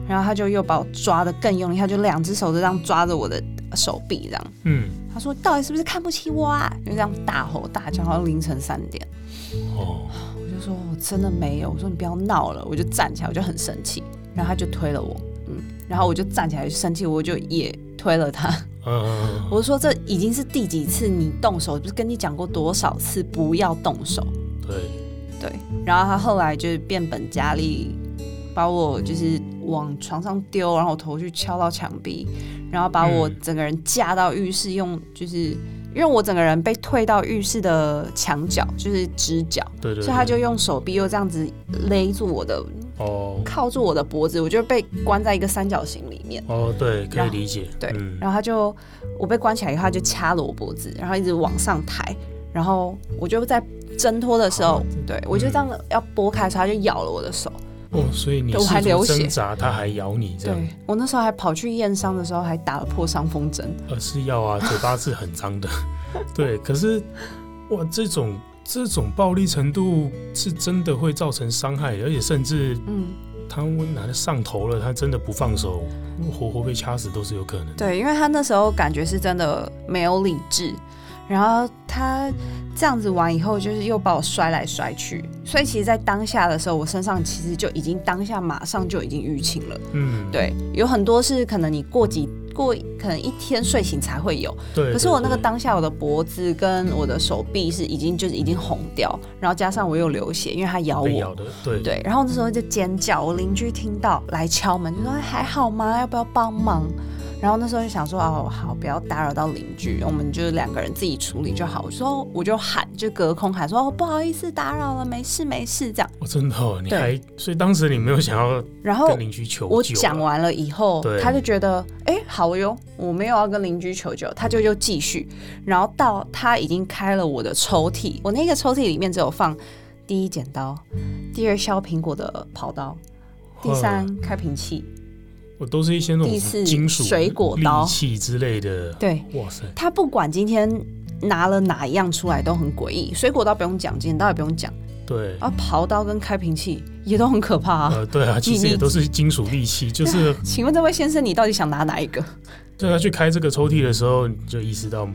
[SPEAKER 1] 然后他就又把我抓的更用力，他就两只手就这样抓着我的手臂，这样，嗯，他说到底是不是看不起我啊？就这样大吼大叫，好像凌晨三点，哦。我就说我真的没有，我说你不要闹了，我就站起来，我就很生气，然后他就推了我，嗯，然后我就站起来就生气，我就也推了他，嗯，我说这已经是第几次你动手，不是跟你讲过多少次不要动手，
[SPEAKER 2] 对。
[SPEAKER 1] 对，然后他后来就是变本加厉，把我就是往床上丢，然后我头去敲到墙壁，然后把我整个人架到浴室，用就是。因为我整个人被推到浴室的墙角，就是直角，对对对，所以他就用手臂又这样子勒住我的，哦，靠住我的脖子，我就被关在一个三角形里面。
[SPEAKER 2] 哦，对，可以理解。
[SPEAKER 1] 对，嗯、然后他就我被关起来以后，他就掐了我脖子，然后一直往上抬，然后我就在挣脱的时候，对我就这样要拨开的时候，他就咬了我的手。
[SPEAKER 2] 哦，所以你我还流血，他还咬你这样。对，
[SPEAKER 1] 我那时候还跑去验伤的时候，还打了破伤风针。
[SPEAKER 2] 呃，是要啊，嘴巴是很脏的。对，可是哇，这种这种暴力程度是真的会造成伤害，而且甚至嗯，他拿的上头了，他真的不放手，活活被掐死都是有可能。
[SPEAKER 1] 对，因为他那时候感觉是真的没有理智。然后他这样子玩以后，就是又把我摔来摔去，所以其实，在当下的时候，我身上其实就已经当下马上就已经淤青了。嗯，对，有很多是可能你过几过可能一天睡醒才会有。对。可是我那个当下，我的脖子跟我的手臂是已经就是已经红掉，然后加上我又流血，因为它咬我。咬的。对。对。然后那时候就尖叫，我邻居听到来敲门，就说还好吗？要不要帮忙？然后那时候就想说哦，好，不要打扰到邻居，我们就两个人自己处理就好。我说我就喊，就隔空喊说哦，不好意思打扰了，没事没事这样。
[SPEAKER 2] 我、哦、真的、哦，你还所以当时你没有想要然后跟邻居求救。
[SPEAKER 1] 我讲完了以后，他就觉得哎好哟，我没有要跟邻居求救，他就又继续。然后到他已经开了我的抽屉，我那个抽屉里面只有放第一剪刀，第二削苹果的刨刀，第三开瓶器。
[SPEAKER 2] 我都是一些那种金属
[SPEAKER 1] 水果刀、利
[SPEAKER 2] 器之类的。
[SPEAKER 1] 对，哇塞！他不管今天拿了哪一样出来都很诡异。水果刀不用讲，剪刀也不用讲。
[SPEAKER 2] 对。
[SPEAKER 1] 啊，刨刀跟开瓶器也都很可怕啊。
[SPEAKER 2] 呃，对啊，其实也都是金属利器，就是。
[SPEAKER 1] 请问这位先生，你到底想拿哪一个？
[SPEAKER 2] 对，他去开这个抽屉的时候，你就意识到。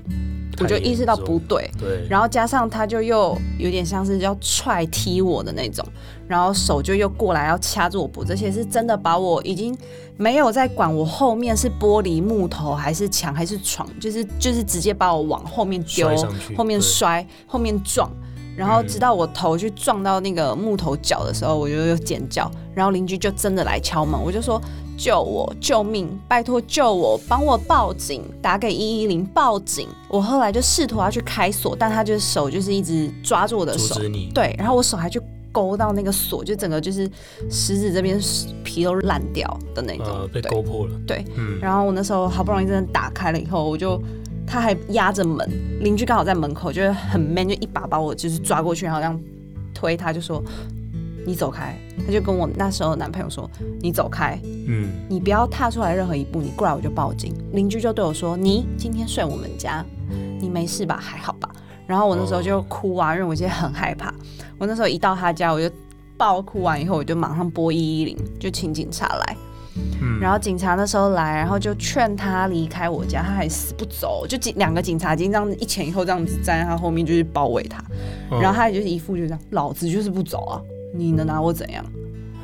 [SPEAKER 1] 我就意识到不对，对，然后加上他就又有点像是要踹踢我的那种，然后手就又过来要掐住我脖子，这些是真的把我已经没有在管我后面是玻璃、木头还是墙还是床，就是就是直接把我往后面丢，后面摔，后面撞，然后直到我头去撞到那个木头脚的时候，我就又尖叫，然后邻居就真的来敲门，我就说。救我！救命！拜托救我！帮我报警！打给一一零报警！我后来就试图要去开锁，但他就是手就是一直抓住我的手，对，然后我手还去勾到那个锁，就整个就是食指这边皮都烂掉的那种，
[SPEAKER 2] 呃，被勾破了。
[SPEAKER 1] 对，嗯，然后我那时候好不容易真的打开了以后，我就他还压着门，邻居刚好在门口，就是很 man，就一把把我就是抓过去，然后这样推他，就说你走开。他就跟我那时候男朋友说，你走开，嗯，你不要踏出来任何一步，你过来我就报警。邻居就对我说，你今天睡我们家，你没事吧？还好吧？然后我那时候就哭啊，因为我现在很害怕。我那时候一到他家，我就爆哭完以后，我就马上拨一一零，就请警察来。嗯，然后警察那时候来，然后就劝他离开我家，他还死不走。就警两个警察已经这样一前一后这样子站在他后面，就是包围他。然后他也就是一副就这样，老子就是不走啊，你能拿我怎样？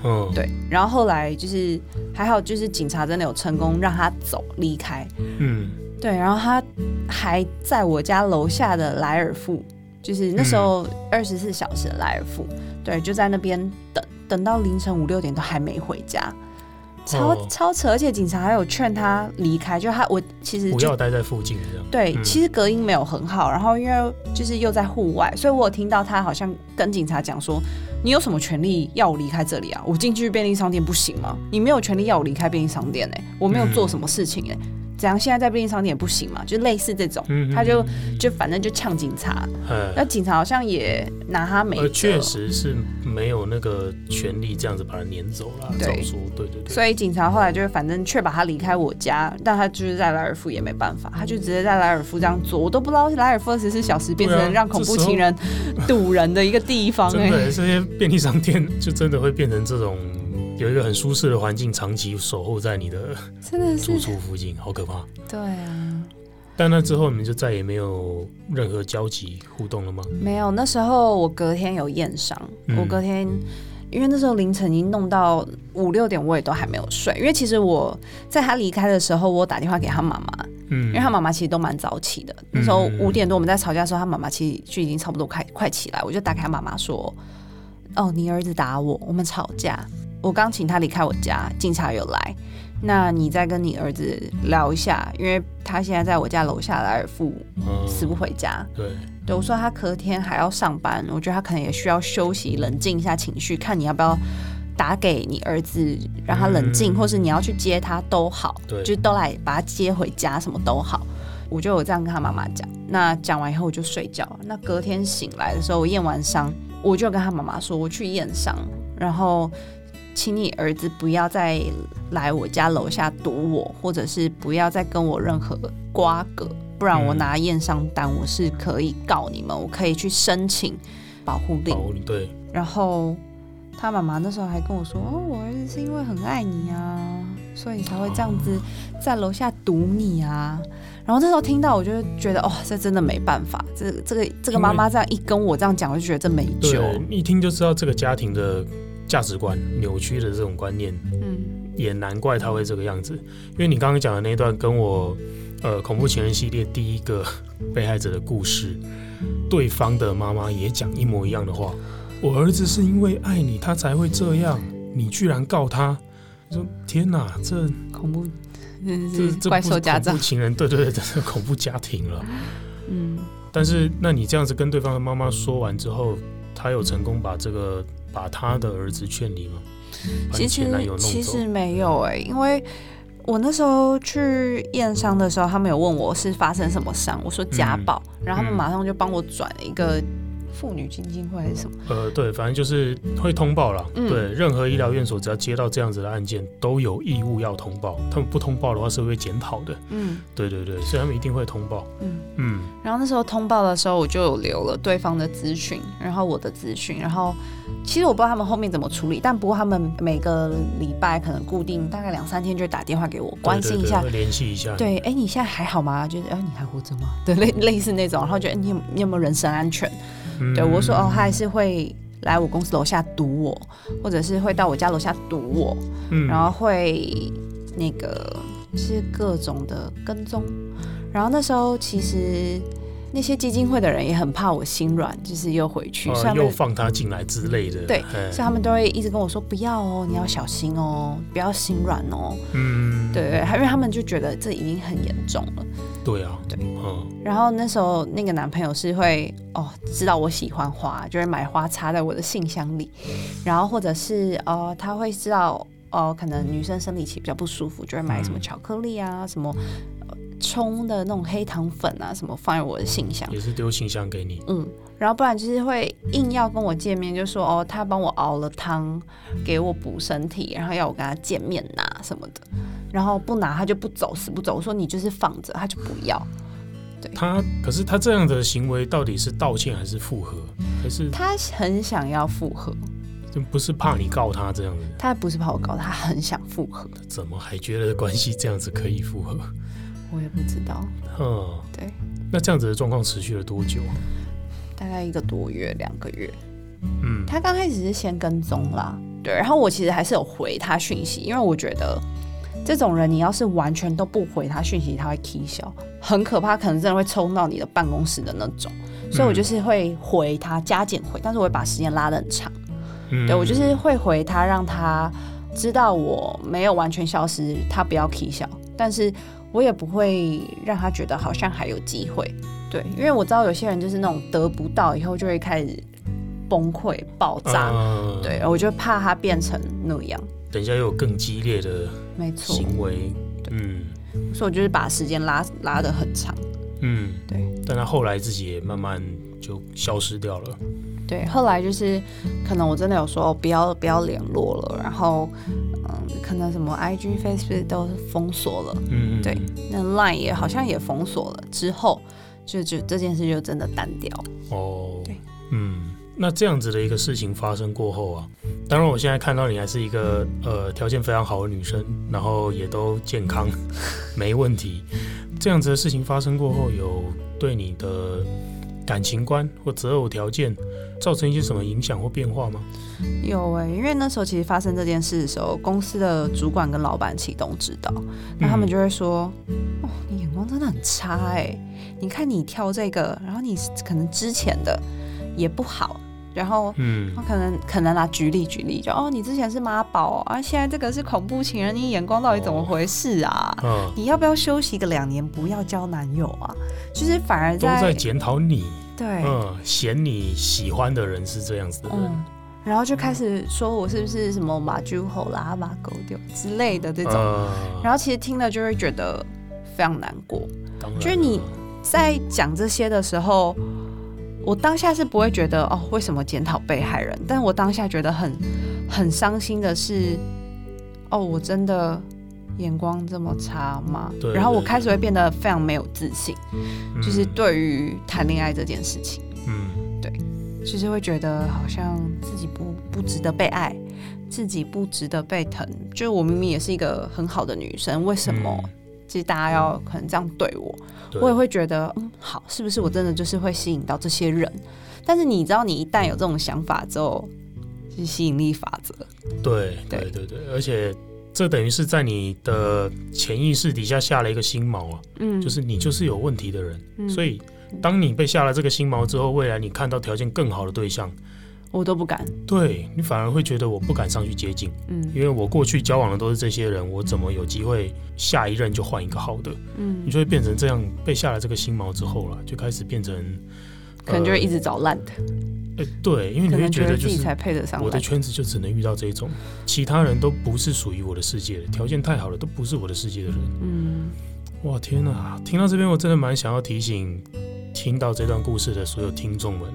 [SPEAKER 1] 嗯，对。然后后来就是还好，就是警察真的有成功让他走离开。嗯。对，然后他还在我家楼下的莱尔富，就是那时候二十四小时的莱尔富，嗯、对，就在那边等，等到凌晨五六点都还没回家，超、哦、超扯，而且警察还有劝他离开，就他我其实
[SPEAKER 2] 不要待在附近这样。
[SPEAKER 1] 对，嗯、其实隔音没有很好，然后因为就是又在户外，所以我有听到他好像跟警察讲说：“你有什么权利要我离开这里啊？我进去便利商店不行吗？你没有权利要我离开便利商店哎、欸，我没有做什么事情哎、欸。嗯”怎样？现在在便利商店也不行嘛？就类似这种，嗯、他就就反正就呛警察。那、嗯、警察好像也拿他没。
[SPEAKER 2] 确实是没有那个权利这样子把他撵走了。对，说对对对。
[SPEAKER 1] 所以警察后来就反正确保他离开我家，但他就是在莱尔夫也没办法，他就直接在莱尔夫这样做。我都不知道莱尔夫二十四小时变成让恐怖情人堵人的一个地方、欸。
[SPEAKER 2] 对，这些便利商店就真的会变成这种。有一个很舒适的环境，长期守候在你的真的住处附近，好可怕。
[SPEAKER 1] 对啊，
[SPEAKER 2] 但那之后你们就再也没有任何交集互动了吗？
[SPEAKER 1] 没有，那时候我隔天有验伤，嗯、我隔天因为那时候凌晨已经弄到五六点，我也都还没有睡。因为其实我在他离开的时候，我打电话给他妈妈，嗯，因为他妈妈其实都蛮早起的。那时候五点多我们在吵架的时候，他妈妈其实就已经差不多快快起来，我就打给他妈妈说：“哦，你儿子打我，我们吵架。”我刚请他离开我家，警察有来。那你再跟你儿子聊一下，因为他现在在我家楼下来尔富，死不回家。
[SPEAKER 2] 对，
[SPEAKER 1] 对我说他隔天还要上班，我觉得他可能也需要休息，冷静一下情绪。看你要不要打给你儿子，让他冷静，或是你要去接他都好，对，就都来把他接回家，什么都好。我就有这样跟他妈妈讲。那讲完以后我就睡觉。那隔天醒来的时候，我验完伤，我就跟他妈妈说我去验伤，然后。请你儿子不要再来我家楼下堵我，或者是不要再跟我任何瓜葛，不然我拿验伤单，我是可以告你们，我可以去申请保护令。
[SPEAKER 2] 对。
[SPEAKER 1] 然后他妈妈那时候还跟我说：“哦，我儿子是因为很爱你啊，所以才会这样子在楼下堵你啊。”然后那时候听到，我就觉得哦，这真的没办法。这这个这个妈妈这样一跟我这样讲，我就觉得这没救。
[SPEAKER 2] 一听就知道这个家庭的。价值观扭曲的这种观念，嗯，也难怪他会这个样子。因为你刚刚讲的那段跟我，呃，恐怖情人系列第一个 被害者的故事，对方的妈妈也讲一模一样的话。我儿子是因为爱你，他才会这样。你居然告他？说天哪，这
[SPEAKER 1] 恐怖，
[SPEAKER 2] 这这怪兽家长，情人，对对对，这是恐怖家庭了。嗯，但是那你这样子跟对方的妈妈说完之后，他有成功把这个？把他的儿子劝离吗？
[SPEAKER 1] 其实其实没有哎、欸，因为我那时候去验伤的时候，他们有问我是发生什么伤，我说家暴，嗯、然后他们马上就帮我转了一个。妇女基金会还是什么？
[SPEAKER 2] 呃，对，反正就是会通报了。嗯、对，任何医疗院所只要接到这样子的案件，都有义务要通报。他们不通报的话，是会检讨的。嗯，对对对，所以他们一定会通报。嗯嗯。嗯，
[SPEAKER 1] 然后那时候通报的时候，我就有留了对方的资讯，然后我的资讯，然后其实我不知道他们后面怎么处理，但不过他们每个礼拜可能固定大概两三天就会打电话给我，关心一下，
[SPEAKER 2] 联系一下。
[SPEAKER 1] 对，哎，你现在还好吗？就是哎，你还活着吗？对，类类似那种，然后觉得你有你有没有人身安全？对，我说哦，他还是会来我公司楼下堵我，或者是会到我家楼下堵我，嗯，然后会那个是各种的跟踪，然后那时候其实那些基金会的人也很怕我心软，就是又回去，
[SPEAKER 2] 呃、又放他进来之类的，
[SPEAKER 1] 对，所以他们都会一直跟我说不要哦，你要小心哦，不要心软哦，嗯，对对，因为他们就觉得这已经很严重了。
[SPEAKER 2] 对啊，
[SPEAKER 1] 对，嗯，然后那时候那个男朋友是会哦，知道我喜欢花，就会买花插在我的信箱里，然后或者是哦，他会知道哦，可能女生生理期比较不舒服，就会买什么巧克力啊，什么冲的那种黑糖粉啊，什么放在我的信箱，
[SPEAKER 2] 也是丢信箱给你。
[SPEAKER 1] 嗯，然后不然就是会硬要跟我见面，就说哦，他帮我熬了汤给我补身体，然后要我跟他见面拿什么的，然后不拿他就不走，死不走。我说你就是放着，他就不要。对，
[SPEAKER 2] 他可是他这样的行为到底是道歉还是复合？还是
[SPEAKER 1] 他很想要复合？
[SPEAKER 2] 就不是怕你告他这样子，
[SPEAKER 1] 他不是怕我告他，他很想复合。
[SPEAKER 2] 怎么还觉得关系这样子可以复合？
[SPEAKER 1] 我也不知道。
[SPEAKER 2] 嗯，
[SPEAKER 1] 对。
[SPEAKER 2] 那这样子的状况持续了多久？
[SPEAKER 1] 大概一个多月，两个月。嗯，他刚开始是先跟踪啦，对，然后我其实还是有回他讯息，因为我觉得这种人，你要是完全都不回他讯息，他会 k 消，很可怕，可能真的会冲到你的办公室的那种。所以我就是会回他，加减回，但是我会把时间拉得很长。对，我就是会回他，让他知道我没有完全消失，他不要 k 消，但是我也不会让他觉得好像还有机会。对，因为我知道有些人就是那种得不到以后就会开始崩溃爆炸。呃、对，我就怕他变成那样。
[SPEAKER 2] 等一下又有更激烈的
[SPEAKER 1] 没错
[SPEAKER 2] 行为。嗯，
[SPEAKER 1] 所以我就是把时间拉拉得很长。
[SPEAKER 2] 嗯，
[SPEAKER 1] 对。
[SPEAKER 2] 但他后来自己也慢慢就消失掉了。
[SPEAKER 1] 对，后来就是可能我真的有说不要不要联络了，然后嗯，可能什么 IG、Facebook 都封锁了，嗯，对，那 Line 也好像也封锁了，之后就就这件事就真的单调。
[SPEAKER 2] 哦，对，嗯，那这样子的一个事情发生过后啊，当然我现在看到你还是一个呃条件非常好的女生，然后也都健康 没问题，这样子的事情发生过后，有对你的感情观或择偶条件造成一些什么影响或变化吗？
[SPEAKER 1] 有哎、欸，因为那时候其实发生这件事的时候，公司的主管跟老板其实都知道，那他们就会说：“嗯、哦，你眼光真的很差哎、欸！你看你挑这个，然后你可能之前的也不好，然后嗯，可能可能拿举例举例，就哦，你之前是妈宝啊，现在这个是恐怖情人，你眼光到底怎么回事啊？哦嗯、你要不要休息个两年，不要交男友啊？就是反而在
[SPEAKER 2] 都在检讨你。”
[SPEAKER 1] 对，
[SPEAKER 2] 嗯，嫌你喜欢的人是这样子的人，嗯，
[SPEAKER 1] 然后就开始说我是不是什么马猪吼啦、马狗丢之类的这种，呃、然后其实听了就会觉得非常难过。就是你在讲这些的时候，我当下是不会觉得哦，为什么检讨被害人？但我当下觉得很很伤心的是，哦，我真的。眼光这么差吗？对，对，对，然后我开始会变得非常没有自信，嗯、就是对于谈恋爱这件事情，嗯，对，就是会觉得好像自己不不值得被爱，自己不值得被疼。就是我明明也是一个很好的女生，为什么其实大家要可能这样对我？对，我也会觉得，嗯，好，是不是我真的就是会吸引到这些人？但是你知道，你一旦有这种想法之后，就是吸引力法
[SPEAKER 2] 则。对，对，对，对，而且。这等于是在你的潜意识底下下了一个心锚啊，嗯，就是你就是有问题的人，嗯，所以当你被下了这个心锚之后，未来你看到条件更好的对象，
[SPEAKER 1] 我都不敢，
[SPEAKER 2] 对，你反而会觉得我不敢上去接近，嗯，因为我过去交往的都是这些人，我怎么有机会下一任就换一个好的，嗯，你就会变成这样，被下了这个心锚之后了，就开始变成，
[SPEAKER 1] 可能就会一直找烂的。
[SPEAKER 2] 哎，对，因为你会觉得就是我的圈子就只能遇到这种，其他人都不是属于我的世界的，条件太好了都不是我的世界的人。嗯，哇，天哪！听到这边我真的蛮想要提醒，听到这段故事的所有听众们，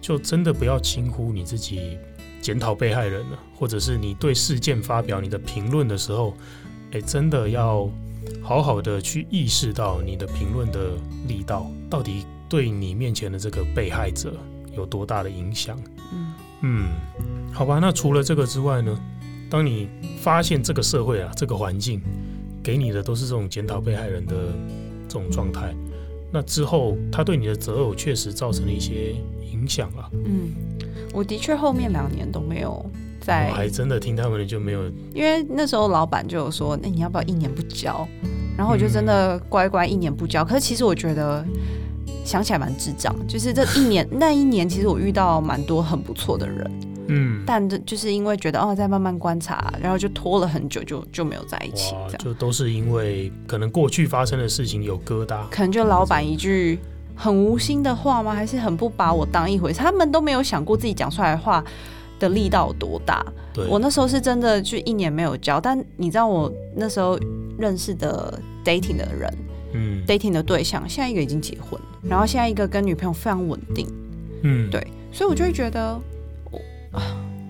[SPEAKER 2] 就真的不要轻忽你自己检讨被害人了，或者是你对事件发表你的评论的时候，哎，真的要好好的去意识到你的评论的力道到底对你面前的这个被害者。有多大的影响？嗯嗯，好吧。那除了这个之外呢？当你发现这个社会啊，这个环境给你的都是这种检讨被害人的这种状态，那之后他对你的择偶确实造成了一些影响啊。
[SPEAKER 1] 嗯，我的确后面两年都没有在，
[SPEAKER 2] 我还真的听他们的就没有，
[SPEAKER 1] 因为那时候老板就有说，那你要不要一年不交？然后我就真的乖乖一年不交。嗯、可是其实我觉得。想起来蛮智障，就是这一年那一年，其实我遇到蛮多很不错的人，嗯，但这就是因为觉得哦，在慢慢观察，然后就拖了很久就，就就没有在一起，这样
[SPEAKER 2] 就都是因为可能过去发生的事情有疙瘩，
[SPEAKER 1] 可能就老板一句很无心的话吗？还是很不把我当一回事？他们都没有想过自己讲出来的话的力道有多大。对，我那时候是真的就一年没有交，但你知道我那时候认识的 dating 的人。嗯，dating 的对象，现在一个已经结婚，然后现在一个跟女朋友非常稳定，嗯，对，所以我就会觉得，
[SPEAKER 2] 啊，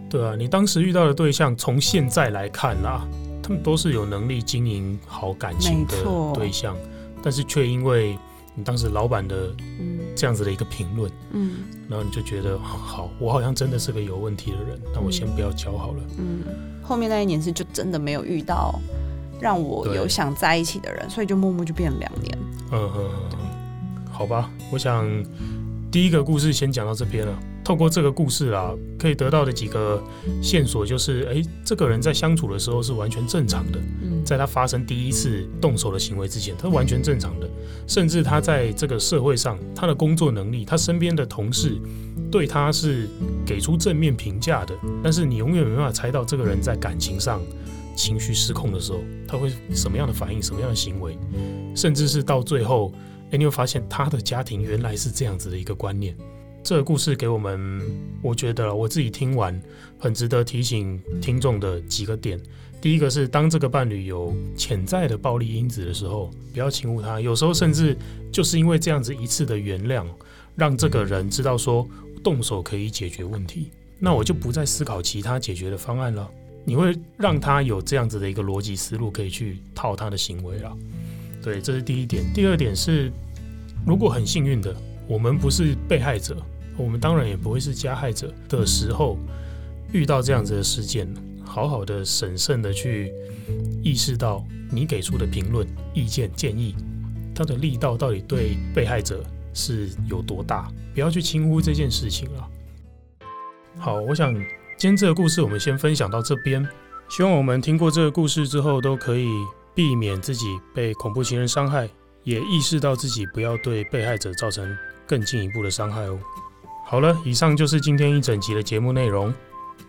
[SPEAKER 2] 对啊，你当时遇到的对象，从现在来看啦，他们都是有能力经营好感情的对象，但是却因为你当时老板的这样子的一个评论，嗯，然后你就觉得好，我好像真的是个有问题的人，那我先不要交好了，
[SPEAKER 1] 嗯，后面那一年是就真的没有遇到。让我有想在一起的人，所以就默默就变了两年。嗯嗯
[SPEAKER 2] 嗯，好吧，我想第一个故事先讲到这边了。透过这个故事啊，可以得到的几个线索就是：哎，这个人在相处的时候是完全正常的。嗯，在他发生第一次动手的行为之前，他完全正常的。甚至他在这个社会上，他的工作能力，他身边的同事对他是给出正面评价的。但是你永远没办法猜到这个人在感情上。情绪失控的时候，他会什么样的反应，什么样的行为，甚至是到最后，哎，你会发现他的家庭原来是这样子的一个观念。这个故事给我们，我觉得我自己听完很值得提醒听众的几个点。第一个是，当这个伴侣有潜在的暴力因子的时候，不要轻忽他。有时候甚至就是因为这样子一次的原谅，让这个人知道说动手可以解决问题，那我就不再思考其他解决的方案了。你会让他有这样子的一个逻辑思路，可以去套他的行为了。对，这是第一点。第二点是，如果很幸运的，我们不是被害者，我们当然也不会是加害者的时候，遇到这样子的事件，好好的审慎的去意识到你给出的评论、意见、建议，它的力道到底对被害者是有多大，不要去轻忽这件事情了。好，我想。今天这个故事我们先分享到这边，希望我们听过这个故事之后，都可以避免自己被恐怖情人伤害，也意识到自己不要对被害者造成更进一步的伤害哦。好了，以上就是今天一整集的节目内容。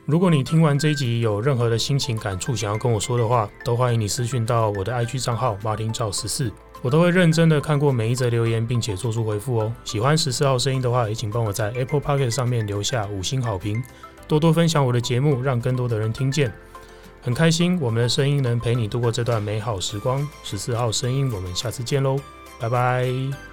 [SPEAKER 2] 如果你听完这一集有任何的心情感触想要跟我说的话，都欢迎你私讯到我的 IG 账号马丁赵十四，我都会认真的看过每一则留言，并且做出回复哦。喜欢十四号声音的话，也请帮我在 Apple Pocket 上面留下五星好评。多多分享我的节目，让更多的人听见，很开心我们的声音能陪你度过这段美好时光。十四号声音，我们下次见喽，拜拜。